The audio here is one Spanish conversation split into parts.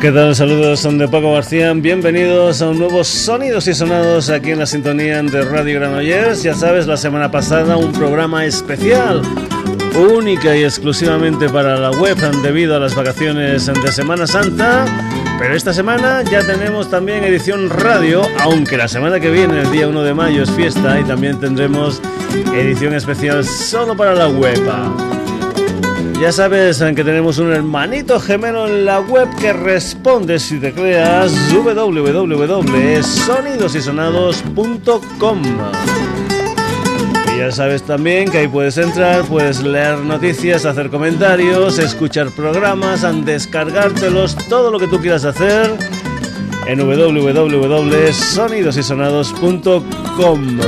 ¿Qué tal? Saludos, son de Paco García. Bienvenidos a un nuevo Sonidos y Sonados aquí en la sintonía de Radio Granollers. Ya sabes, la semana pasada un programa especial, única y exclusivamente para la web debido a las vacaciones de Semana Santa. Pero esta semana ya tenemos también edición radio, aunque la semana que viene, el día 1 de mayo, es fiesta y también tendremos edición especial solo para la web. Ya sabes que tenemos un hermanito gemelo en la web que responde si te creas www.sonidosysonados.com. Y ya sabes también que ahí puedes entrar, puedes leer noticias, hacer comentarios, escuchar programas, descargártelos, todo lo que tú quieras hacer en www.sonidosysonados.com.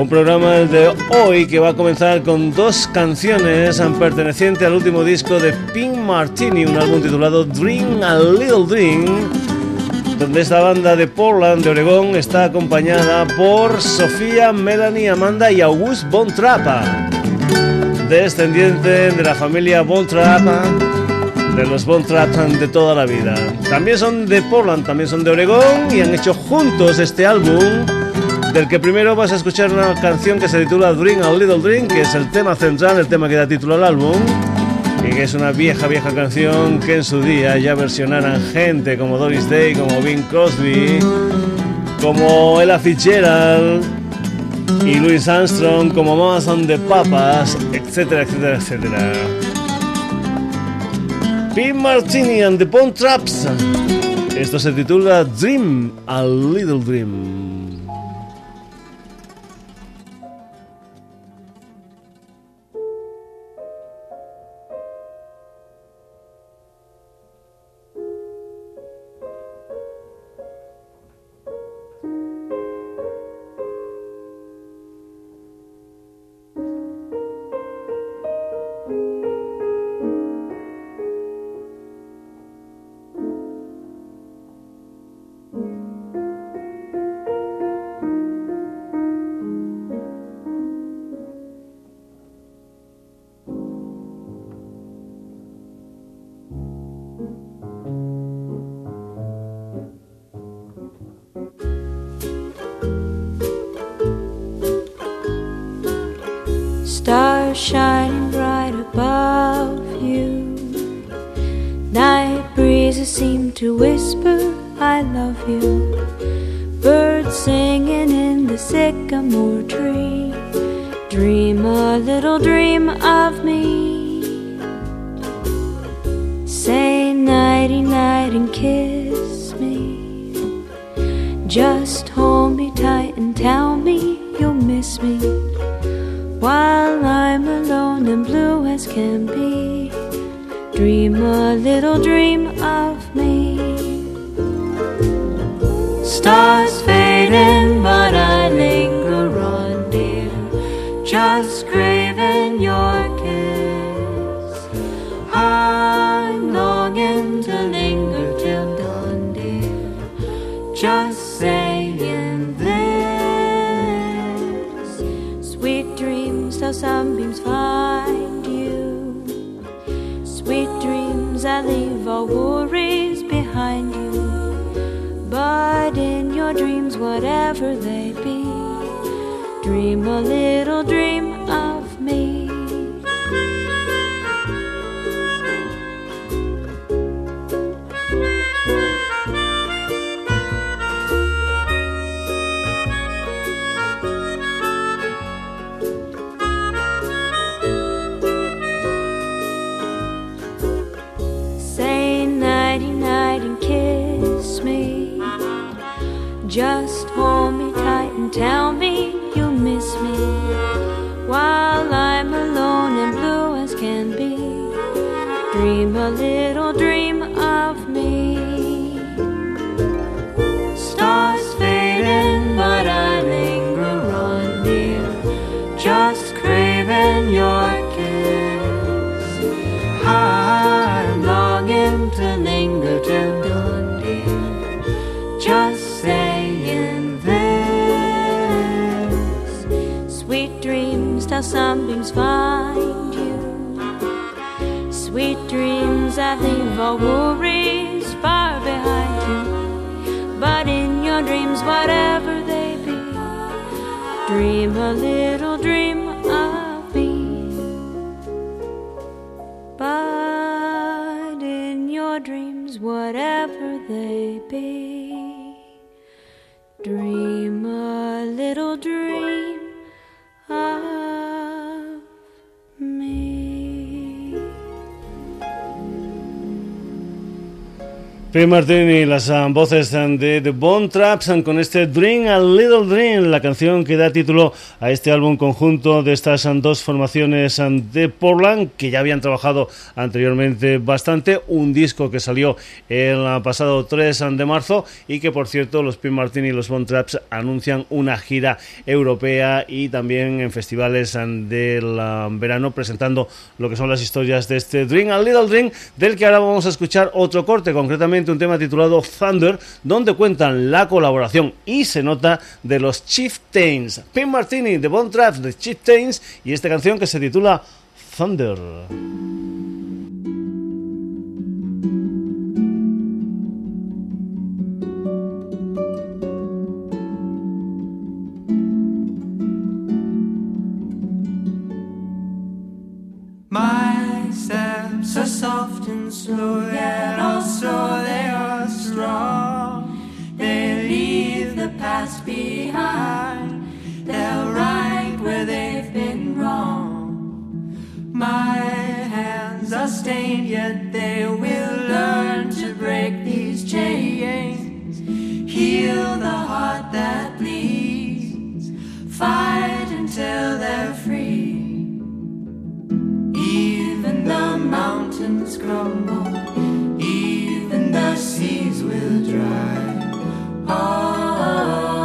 Un programa de hoy que va a comenzar con dos canciones pertenecientes al último disco de Pink Martini, un álbum titulado Dream a Little Dream, donde esta banda de Portland, de Oregón, está acompañada por Sofía, Melanie, Amanda y August Von Trappa, descendiente de la familia Von Trappa, de los Von Trappa de toda la vida. También son de Portland, también son de Oregón y han hecho juntos este álbum del que primero vas a escuchar una canción que se titula Dream a Little Dream, que es el tema central, el tema que da título al álbum, y que es una vieja, vieja canción que en su día ya versionaran gente como Doris Day, como Bing Crosby, como Ella Fitzgerald y Louis Armstrong, como Mamas and the Papas, etcétera, etcétera, etcétera. Pete Martini and the Bone Traps. Esto se titula Dream a Little Dream. Just craving your kiss. I'm longing to linger till dawn, dear, just saying this. Sweet dreams till sunbeams find you. Sweet dreams that leave all worries behind you. But in your dreams, whatever they dream a little dream a little dream of me. But in your dreams, whatever they be, dream P. Martin y las um, voces um, de The Bone Traps um, con este Dream a Little Dream, la canción que da título a este álbum conjunto de estas dos formaciones de Portland que ya habían trabajado anteriormente bastante. Un disco que salió el pasado 3 de marzo y que, por cierto, los P. Martin y los Bone Traps anuncian una gira europea y también en festivales del verano presentando lo que son las historias de este Dream a Little Dream, del que ahora vamos a escuchar otro corte, concretamente un tema titulado Thunder, donde cuentan la colaboración y se nota de los Chieftains. Pin Martini de Bond Traps de Chieftains y esta canción que se titula Thunder. Are soft and slow, yet also they are strong. They leave the past behind, they'll right where they've been wrong. My hands are stained, yet they will learn to break these chains. Heal the heart that bleeds, fight until they're free. The mountains crumble, even the seas will dry. Oh.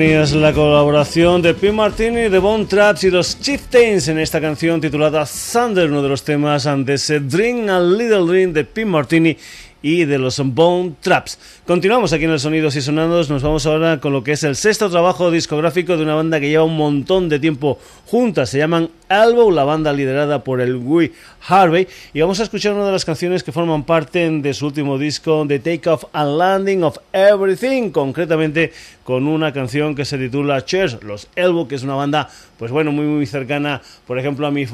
Tenías la colaboración de Pim Martini, de Bone Traps y los Chieftains en esta canción titulada Thunder, uno de los temas de ese Dream a Little Dream de Pim Martini y de los Bone Traps. Continuamos aquí en el Sonidos y Sonados, nos vamos ahora con lo que es el sexto trabajo discográfico de una banda que lleva un montón de tiempo juntas, se llaman Elbow, la banda liderada por el Guy Harvey, y vamos a escuchar una de las canciones que forman parte de su último disco, The Take Off and Landing of Everything, concretamente con una canción que se titula Cheers, los Elbow, que es una banda, pues bueno, muy muy cercana, por ejemplo, a mi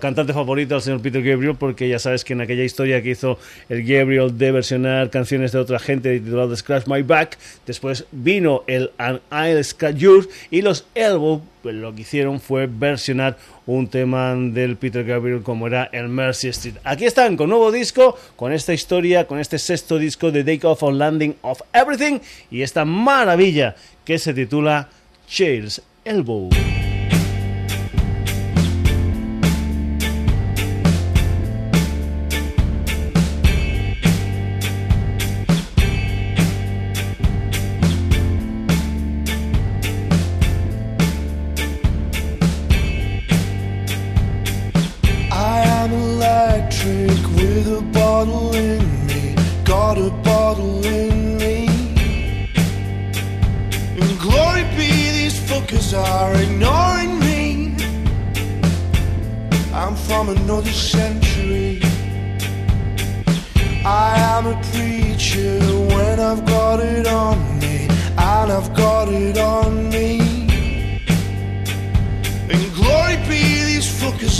cantante favorito, al señor Peter Gabriel, porque ya sabes que en aquella historia que hizo el Gabriel de versionar canciones de otra gente titulado Scratch My Back. Después vino el An I'll Scratch Yours y los Elbow pues lo que hicieron fue versionar un tema del Peter Gabriel como era el Mercy Street. Aquí están con nuevo disco, con esta historia, con este sexto disco de Take Off on Landing of Everything y esta maravilla que se titula Cheers Elbow.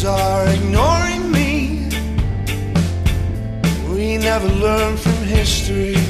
Are ignoring me. We never learn from history.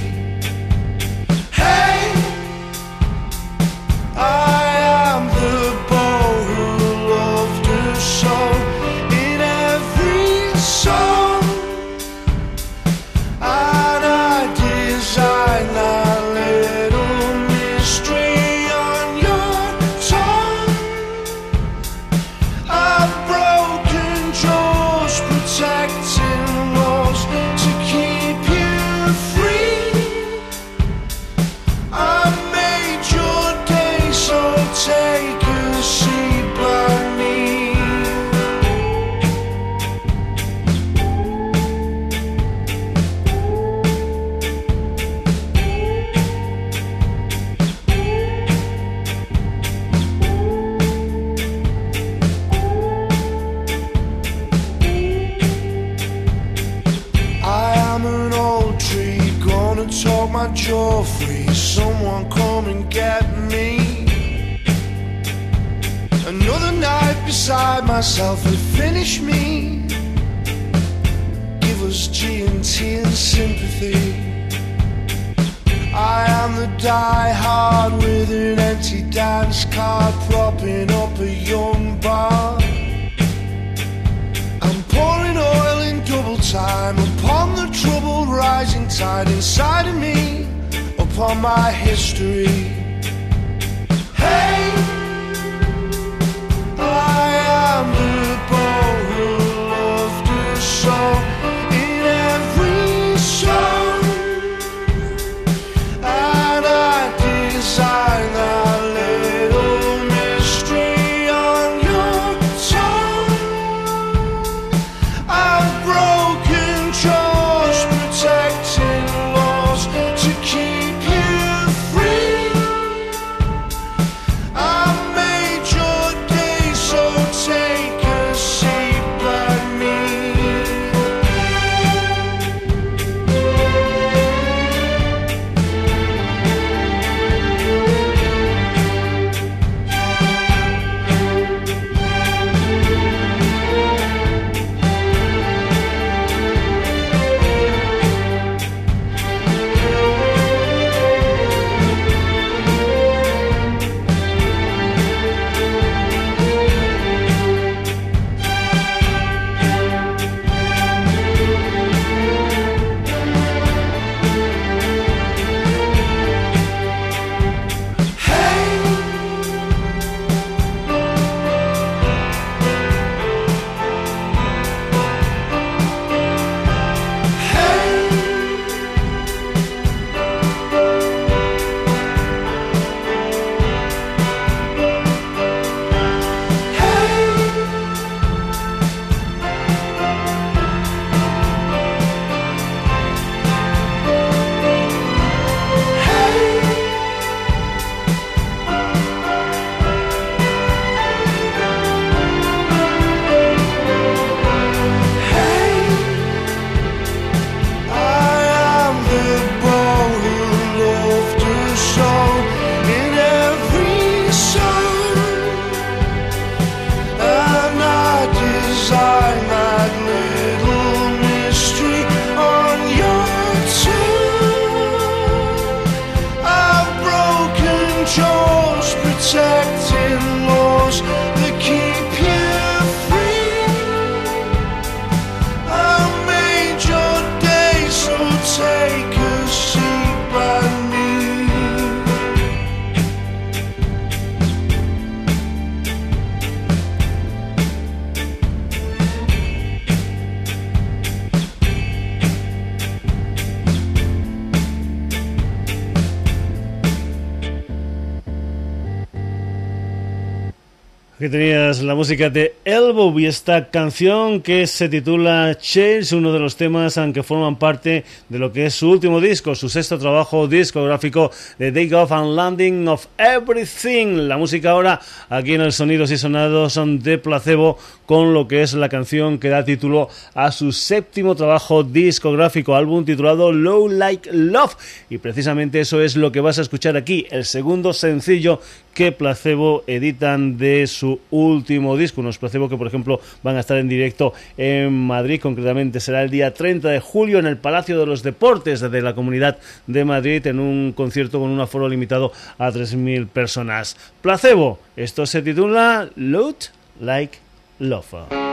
Tenías la música de Elbow y esta canción que se titula Chase, uno de los temas que forman parte de lo que es su último disco, su sexto trabajo discográfico de Take Off and Landing of Everything. La música ahora aquí en el Sonidos y Sonados son de placebo con lo que es la canción que da título a su séptimo trabajo discográfico, álbum titulado Low Like Love. Y precisamente eso es lo que vas a escuchar aquí, el segundo sencillo que Placebo editan de su último disco. Unos Placebo que, por ejemplo, van a estar en directo en Madrid. Concretamente será el día 30 de julio en el Palacio de los Deportes de la Comunidad de Madrid en un concierto con un aforo limitado a 3.000 personas. Placebo, esto se titula Load Like. Love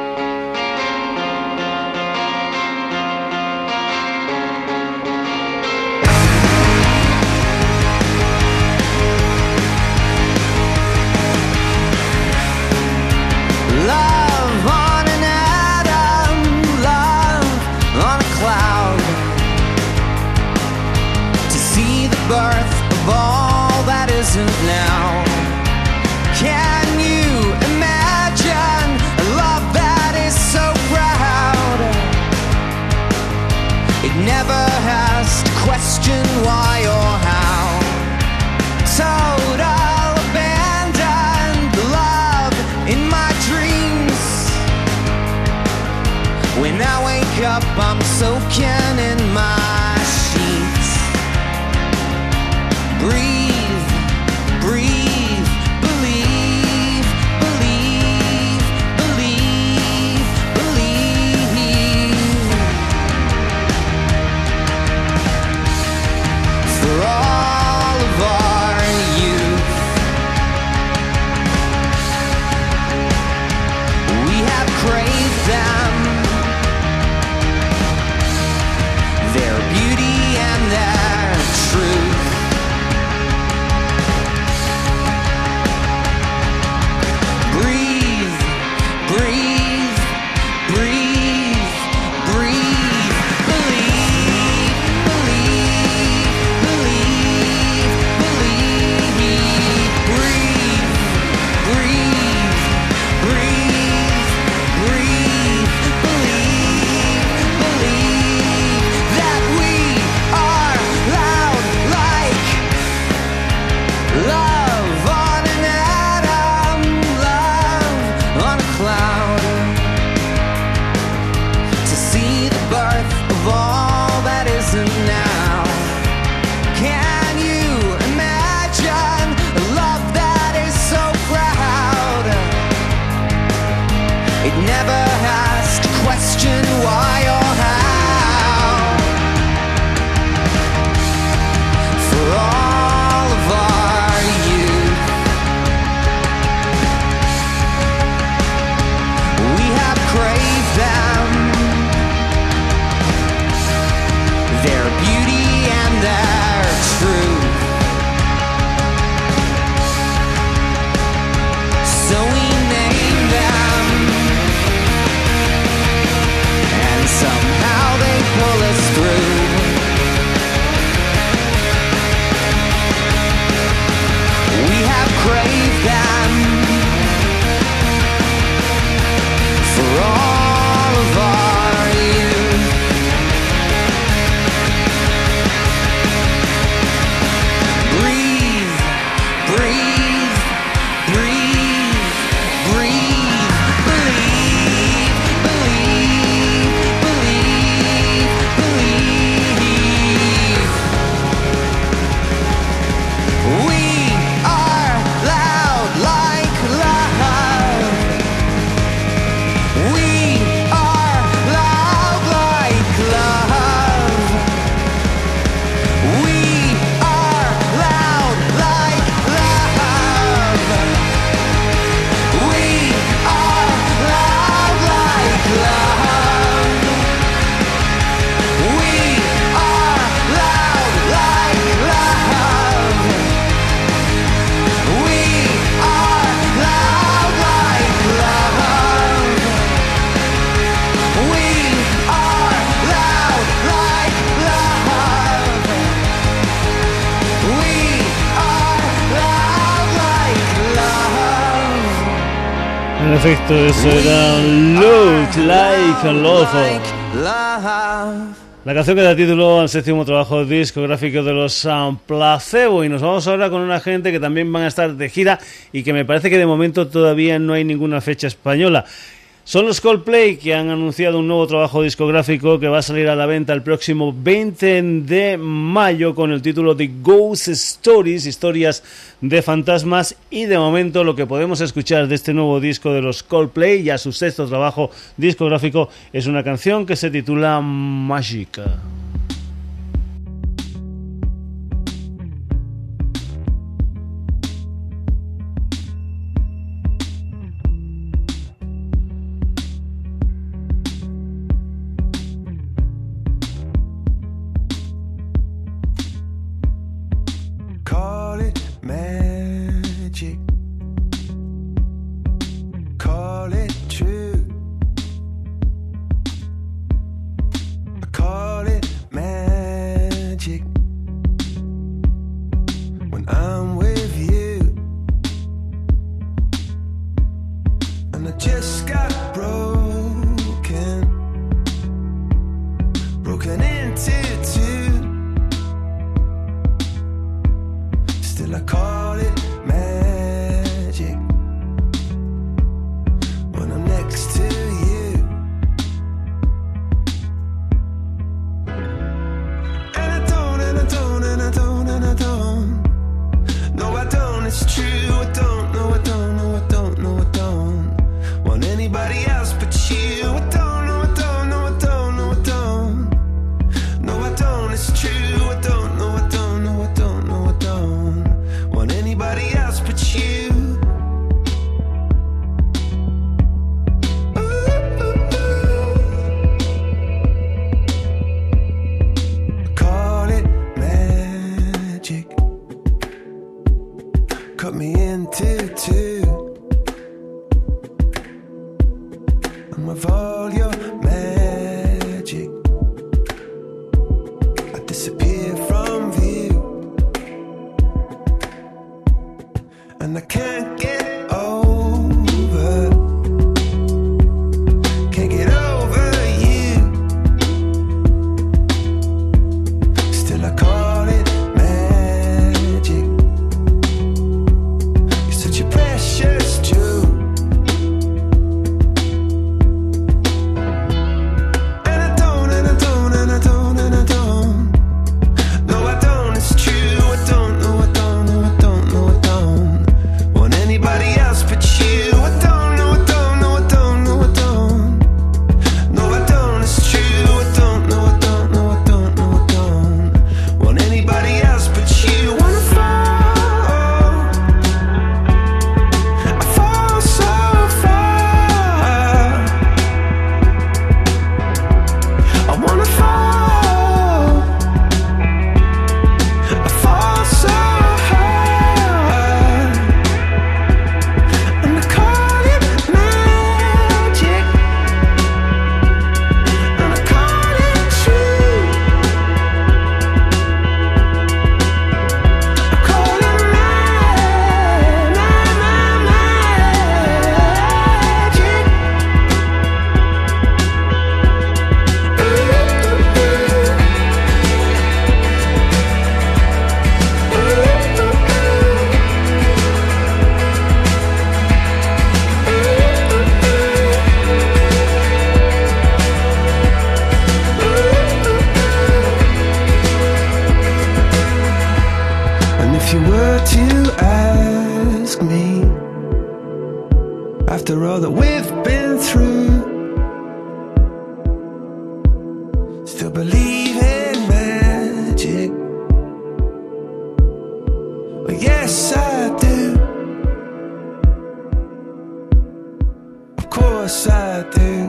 We have craved them. For all En efecto, eso era Look Like Love. La canción que da título al séptimo trabajo discográfico de los Placebo y nos vamos ahora con una gente que también van a estar de gira y que me parece que de momento todavía no hay ninguna fecha española. Son los Coldplay que han anunciado un nuevo trabajo discográfico que va a salir a la venta el próximo 20 de mayo con el título de Ghost Stories, historias de fantasmas y de momento lo que podemos escuchar de este nuevo disco de los Coldplay, ya su sexto trabajo discográfico, es una canción que se titula Magica. sad day.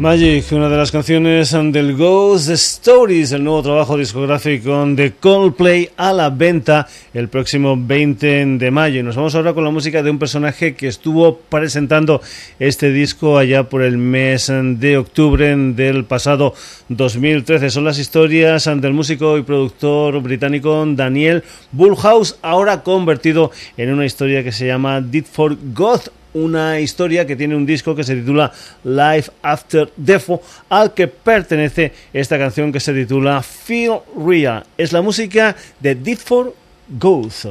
Magic, una de las canciones del Ghost Stories, el nuevo trabajo discográfico de Coldplay a la venta el próximo 20 de mayo. Y nos vamos ahora con la música de un personaje que estuvo presentando este disco allá por el mes de octubre del pasado 2013. Son las historias del músico y productor británico Daniel Bullhouse, ahora convertido en una historia que se llama Did for God una historia que tiene un disco que se titula Life After Defo, al que pertenece esta canción que se titula Feel Real. Es la música de Deep for Ghost.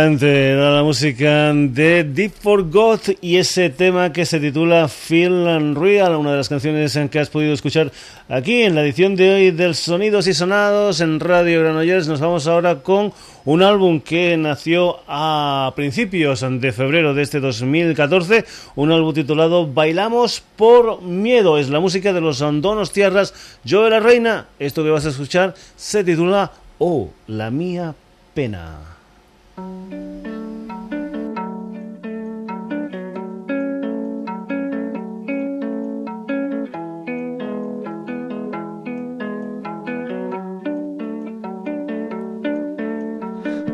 Elegante era la música de Deep for God y ese tema que se titula Feel Unreal, una de las canciones que has podido escuchar aquí en la edición de hoy del Sonidos y Sonados en Radio Granollers. Nos vamos ahora con un álbum que nació a principios de febrero de este 2014, un álbum titulado Bailamos por Miedo. Es la música de los Andonos Tierras. Yo la reina, esto que vas a escuchar se titula Oh, la mía pena.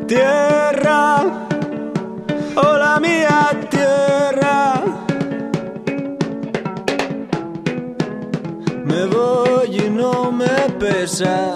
Tierra, hola mía tierra. Me voy y no me pesa.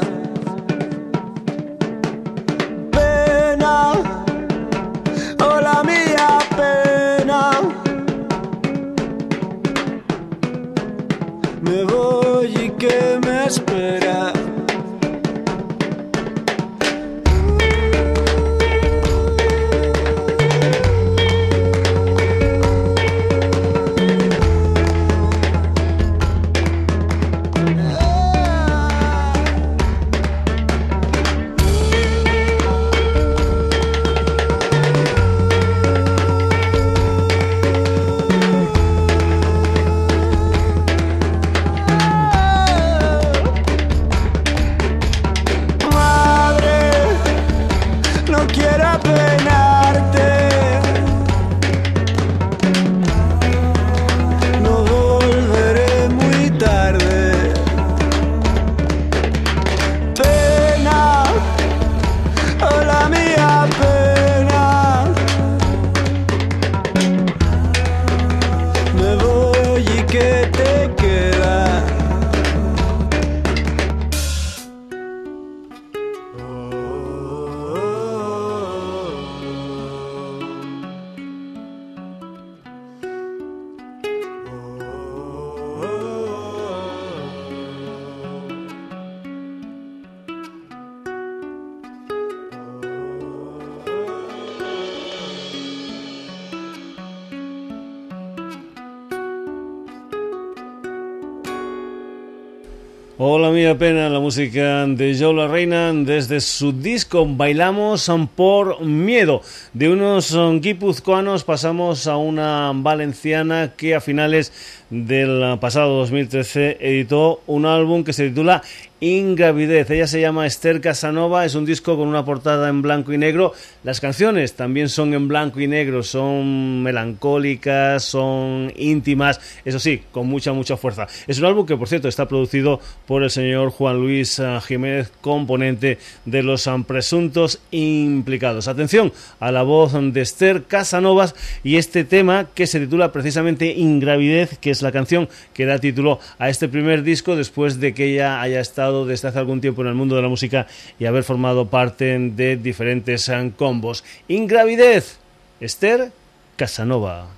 Hola mía pena, la música de Joe La Reina desde su disco Bailamos por Miedo. De unos guipuzcoanos pasamos a una valenciana que a finales del pasado 2013 editó un álbum que se titula Ingravidez. Ella se llama Esther Casanova, es un disco con una portada en blanco y negro. Las canciones también son en blanco y negro, son melancólicas, son íntimas, eso sí, con mucha, mucha fuerza. Es un álbum que, por cierto, está producido por el señor Juan Luis ah, Jiménez, componente de los ah, presuntos implicados. Atención a la voz de Esther Casanovas y este tema que se titula precisamente Ingravidez, que es la canción que da título a este primer disco después de que ella haya estado desde hace algún tiempo en el mundo de la música y haber formado parte de diferentes eh, combos. Ingravidez, Esther Casanova.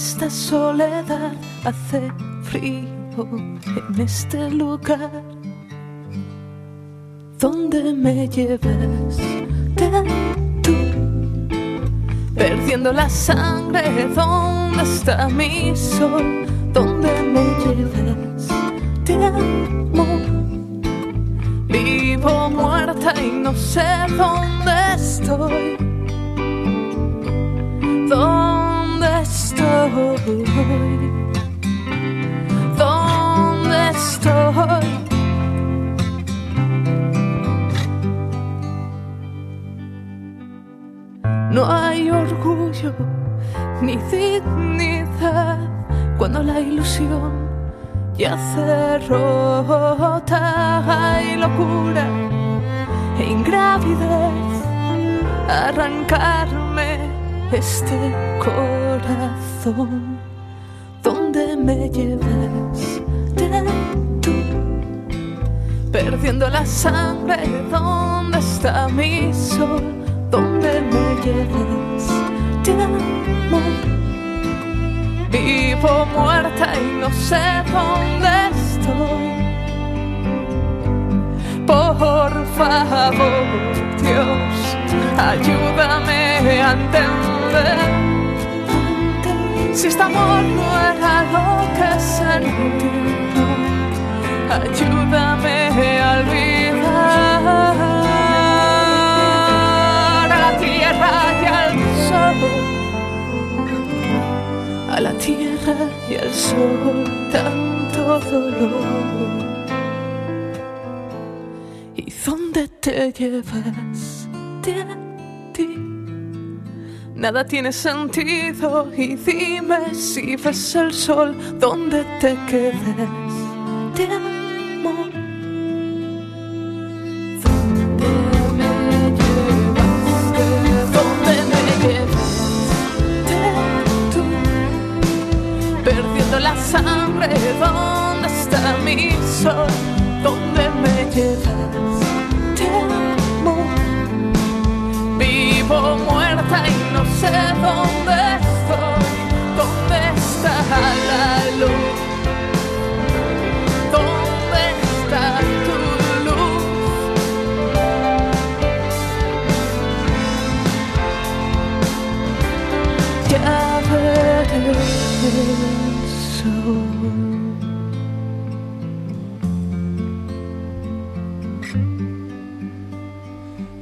Esta soledad, hace frío en este lugar. Donde me lleves tú, perdiendo la sangre, ¿dónde está mi sol? ¿Dónde me lleves? Vivo muerta y no sé dónde estoy. ¿Dónde? No hay orgullo ni dignidad cuando la ilusión ya se rota. Hay locura e ingravidez arrancar este corazón. Donde me lleves, tú, perdiendo la sangre, ¿dónde está mi sol? Donde me lleves, te amo. Vivo muerta y no sé dónde estoy. Por favor, Dios, ayúdame a entender si este amor no era lo que sentí, ayúdame a olvidar a la tierra y al sol, a la tierra y al sol, tanto dolor. ¿Y dónde te llevas ti? Nada tiene sentido y dime si ves el sol donde te quedes. Te amo. ¿Dónde me llevas? ¿Dónde me llevas? tú, perdiendo la sangre. ¿Dónde está mi sol? ¿Dónde me llevas? Te amo. Vivo muerta y sé dónde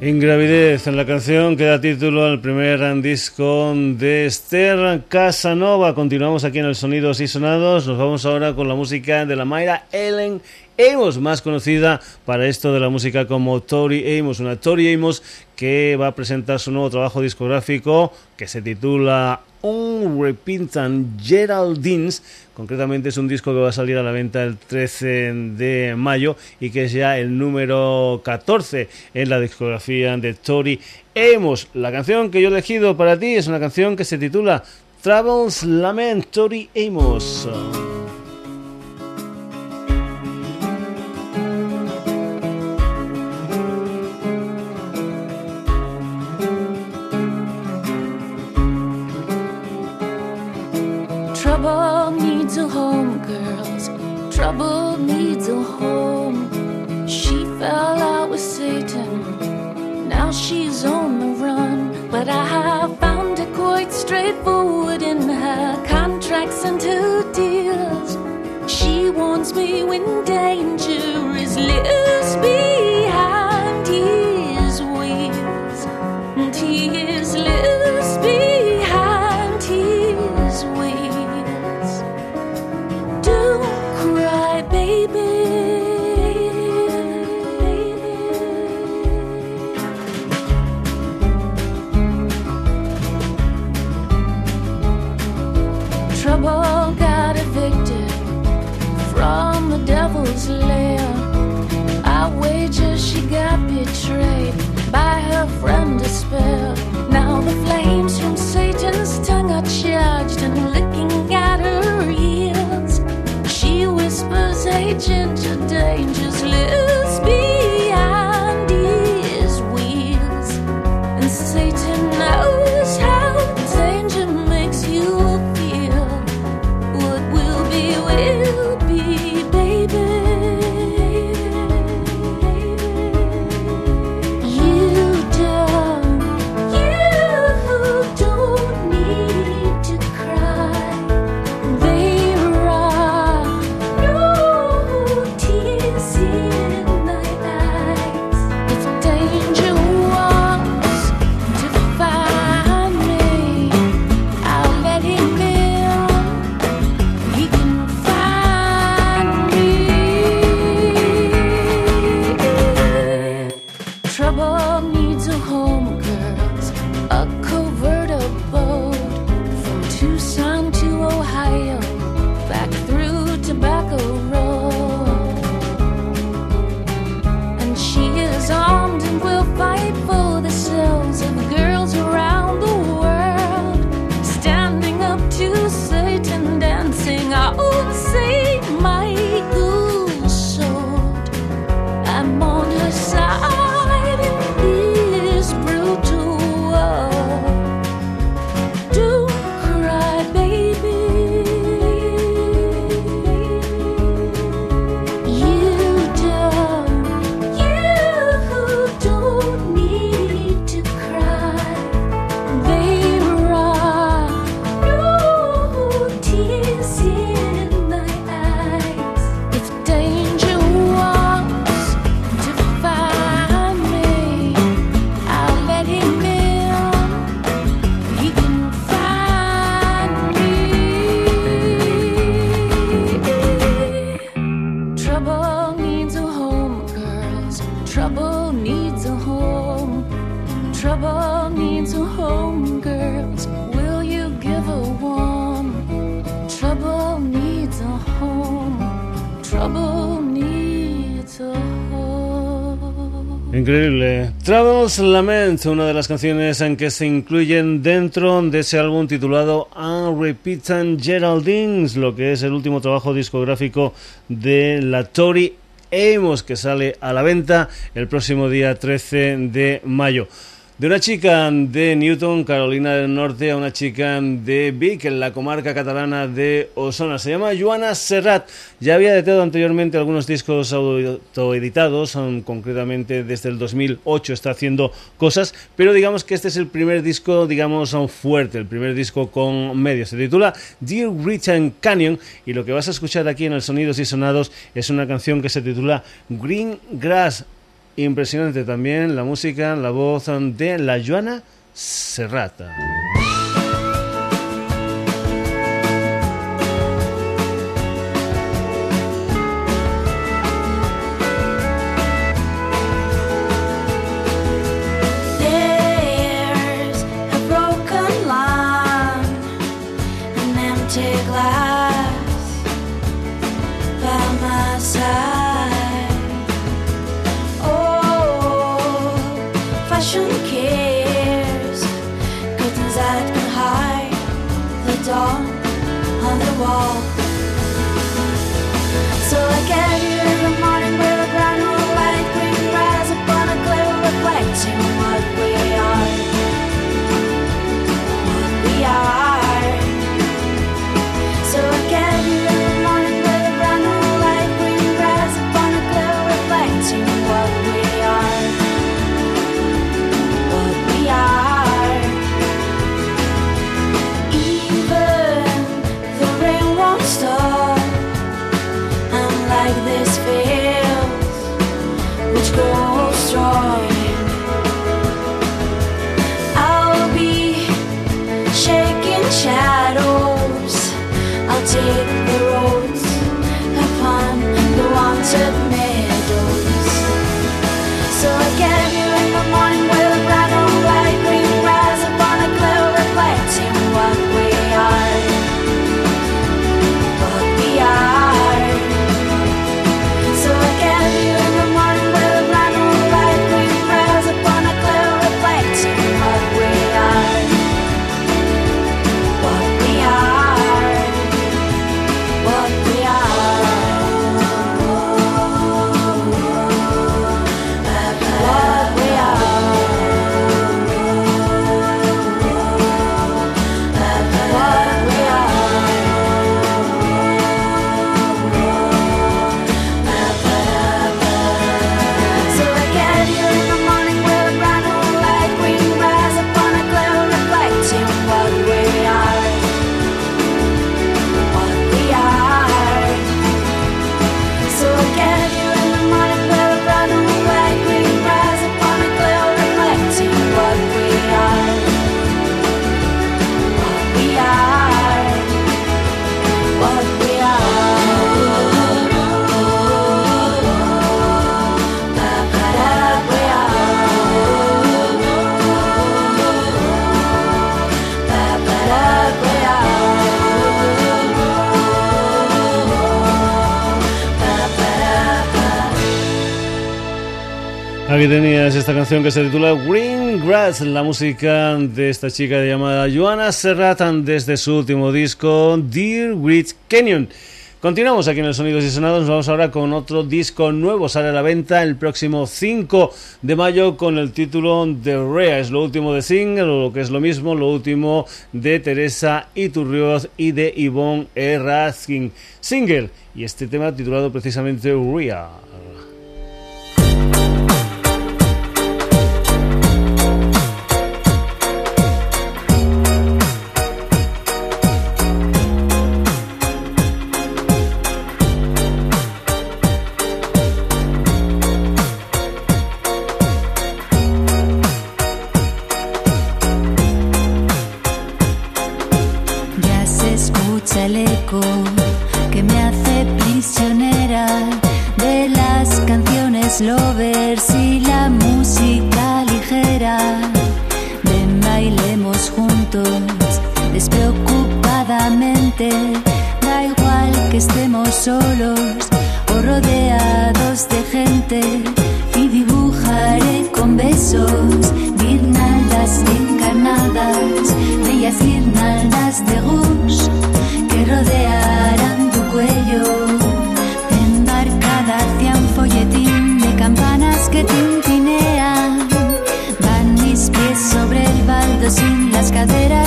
Ingravidez, en la canción que da título al primer disco de Esther Casanova. Continuamos aquí en el Sonidos y Sonados. Nos vamos ahora con la música de la Mayra Ellen Amos, más conocida para esto de la música como Tori Amos, una Tori Amos que va a presentar su nuevo trabajo discográfico que se titula Un Repentant Geraldines. Concretamente es un disco que va a salir a la venta el 13 de mayo y que es ya el número 14 en la discografía de Tori Amos. La canción que yo he elegido para ti es una canción que se titula Travels Lament Tori Amos. Trouble needs a home. She fell out with Satan, now she's on the run. But I have found it quite straightforward in her contracts and her deals. She warns me when danger is loose behind his wheels, and he Lament, una de las canciones en que se incluyen dentro de ese álbum titulado Unrepeated Geraldines, lo que es el último trabajo discográfico de la Tori Amos, que sale a la venta el próximo día 13 de mayo. De una chica de Newton, Carolina del Norte, a una chica de Vic, en la comarca catalana de Osona. Se llama Joana Serrat. Ya había editado anteriormente algunos discos autoeditados, concretamente desde el 2008 está haciendo cosas, pero digamos que este es el primer disco, digamos, fuerte, el primer disco con medios. Se titula Dear Written Canyon y lo que vas a escuchar aquí en el Sonidos y Sonados es una canción que se titula Green Grass. Impresionante también la música, la voz de la Joana Serrata. Tenías esta canción que se titula Green Grass, la música de esta chica llamada Joana Serratan desde su último disco Dear Rich Canyon. Continuamos aquí en el Sonidos y Sonados, nos vamos ahora con otro disco nuevo, sale a la venta el próximo 5 de mayo con el título de Rea, es lo último de Single, o lo que es lo mismo, lo último de Teresa Iturrioz y de Yvonne Eraskin. Single, y este tema titulado precisamente Rea. Da igual que estemos solos o rodeados de gente. Y dibujaré con besos guirnaldas encarnadas, bellas guirnaldas de rouge que rodearán tu cuello. Embarcada hacia un folletín de campanas que tintinean. Van mis pies sobre el baldosín, las caderas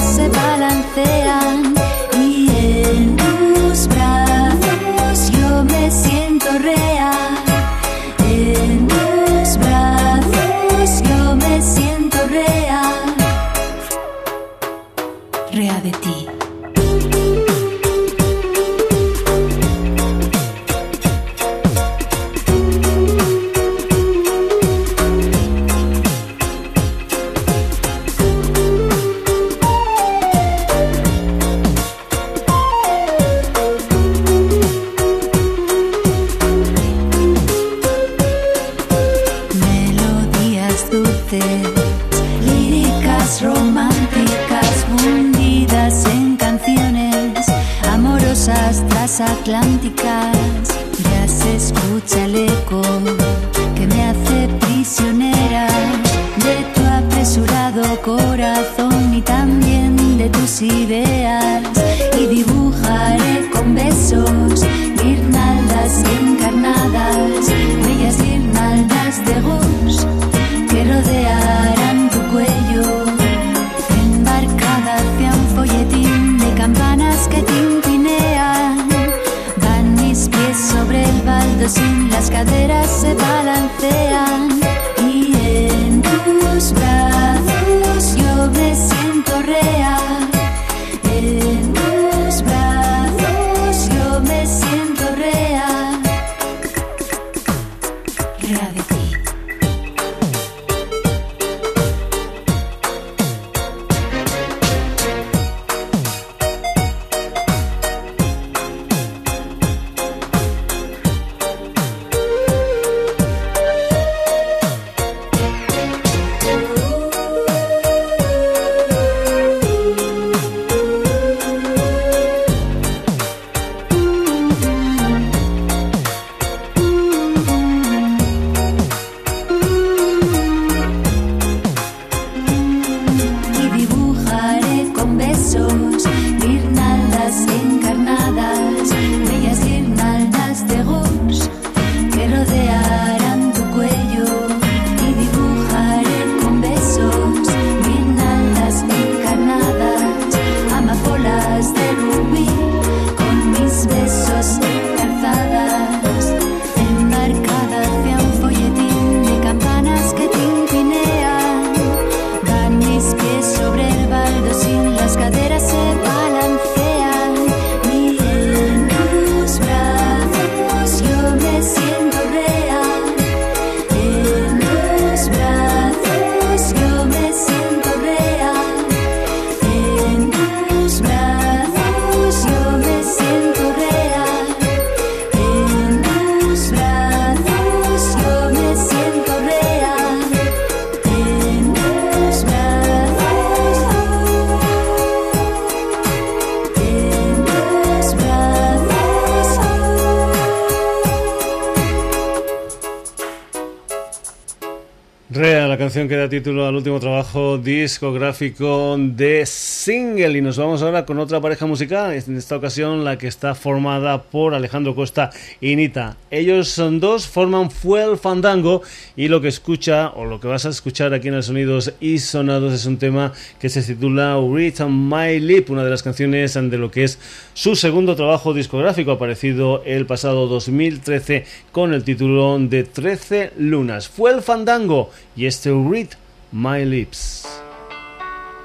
la canción que da título al último trabajo discográfico de Single. Y nos vamos ahora con otra pareja musical, en esta ocasión la que está formada por Alejandro Costa y Nita. Ellos son dos, forman Fuel Fandango y lo que escucha o lo que vas a escuchar aquí en el Sonidos y Sonados es un tema que se titula Read My Lip, una de las canciones de lo que es su segundo trabajo discográfico aparecido el pasado 2013 con el título de 13 lunas. Fue el Fandango y este So read My Lips.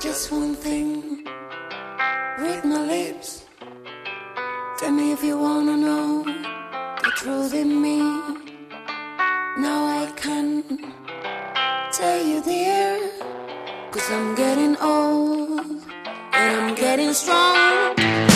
Just one thing, read my lips. Tell me if you wanna know the truth in me. Now I can tell you, dear, cause I'm getting old and I'm getting strong.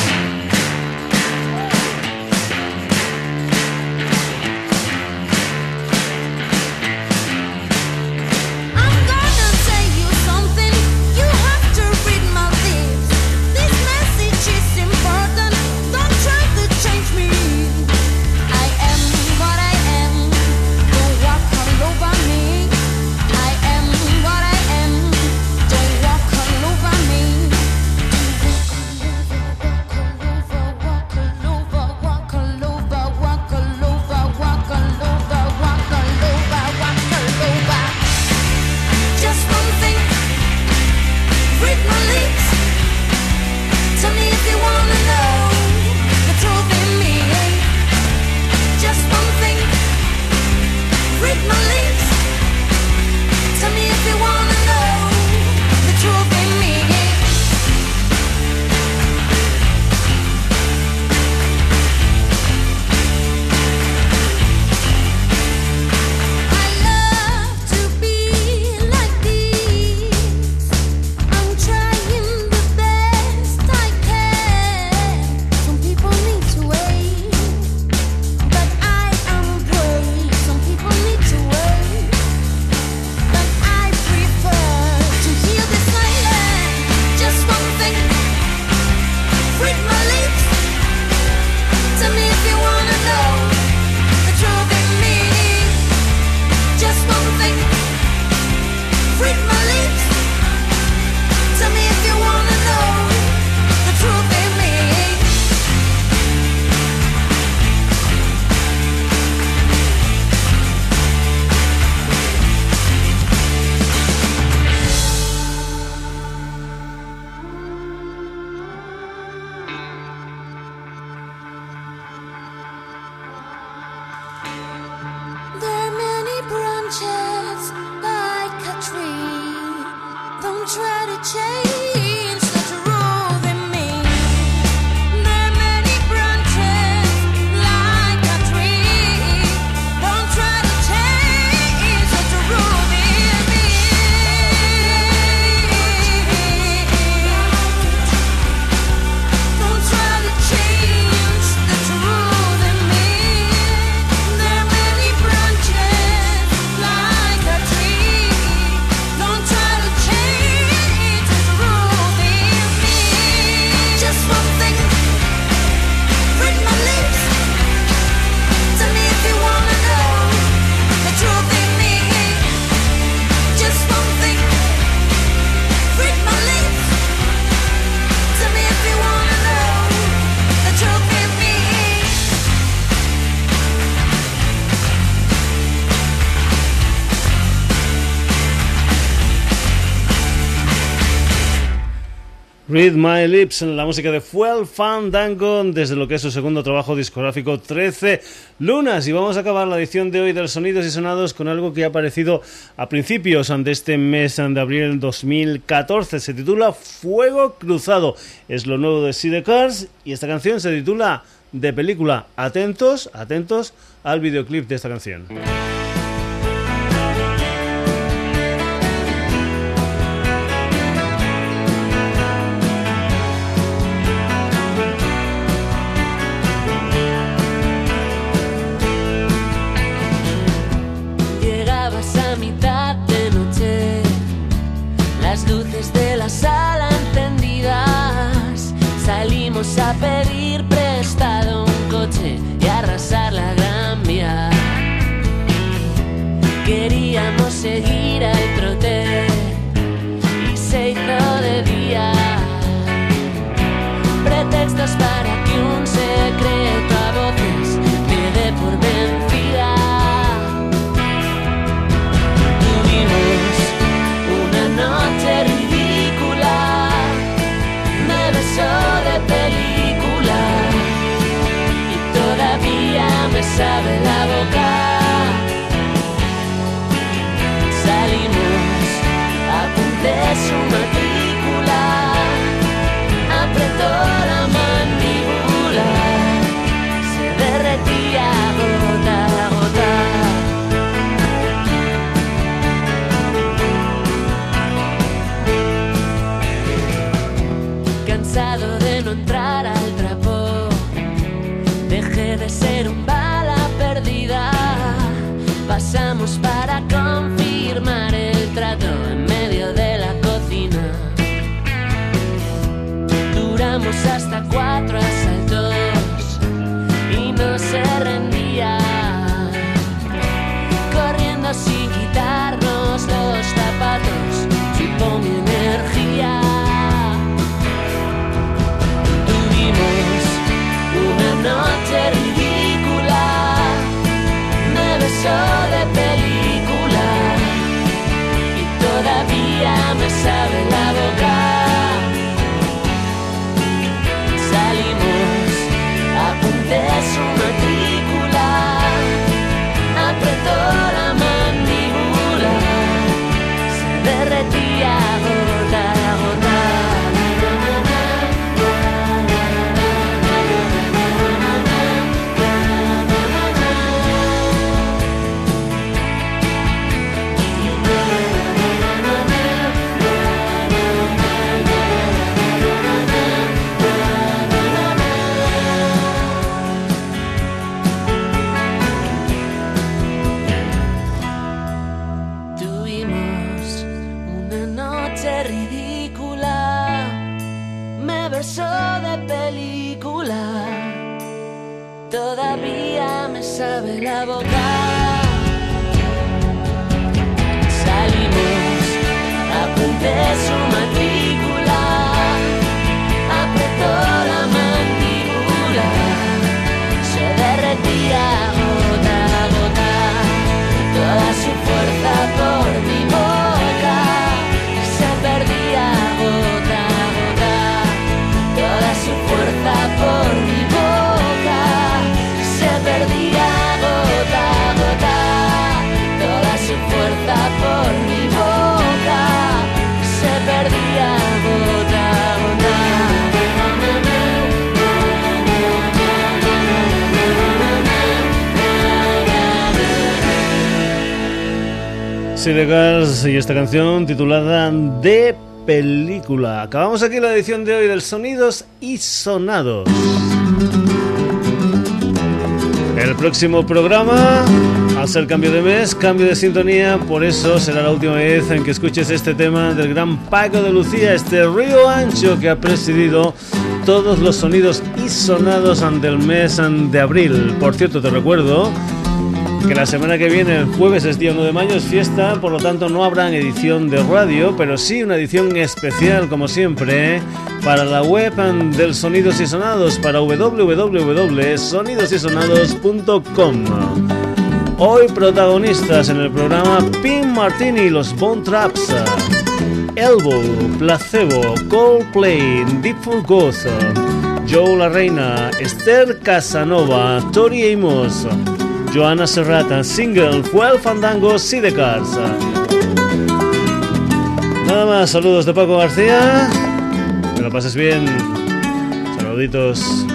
Read My Lips, la música de Fuel Fandango, desde lo que es su segundo trabajo discográfico 13 Lunas. Y vamos a acabar la edición de hoy de los Sonidos y Sonados con algo que ha aparecido a principios de este mes de abril 2014. Se titula Fuego Cruzado. Es lo nuevo de Sea Cars y esta canción se titula De película. Atentos, atentos al videoclip de esta canción. Y seven. Esta canción titulada De Película. Acabamos aquí la edición de hoy del Sonidos y Sonados. El próximo programa, al ser cambio de mes, cambio de sintonía, por eso será la última vez en que escuches este tema del gran Paco de Lucía, este río ancho que ha presidido todos los sonidos y sonados del mes de abril. Por cierto, te recuerdo que la semana que viene, el jueves es día 1 de mayo, es fiesta, por lo tanto no habrá edición de radio, pero sí una edición especial, como siempre, para la web del Sonidos y Sonados, para www.sonidosysonados.com. Hoy protagonistas en el programa Pin Martini los Bone Traps. Elbow, Placebo, Coldplay, Deep for Ghost, Joe La Reina, Esther Casanova, Tori Amos, Joana Serrata, Single, Fuel Fandango, Sidecars. Nada más, saludos de Paco García. Que lo pases bien. Saluditos.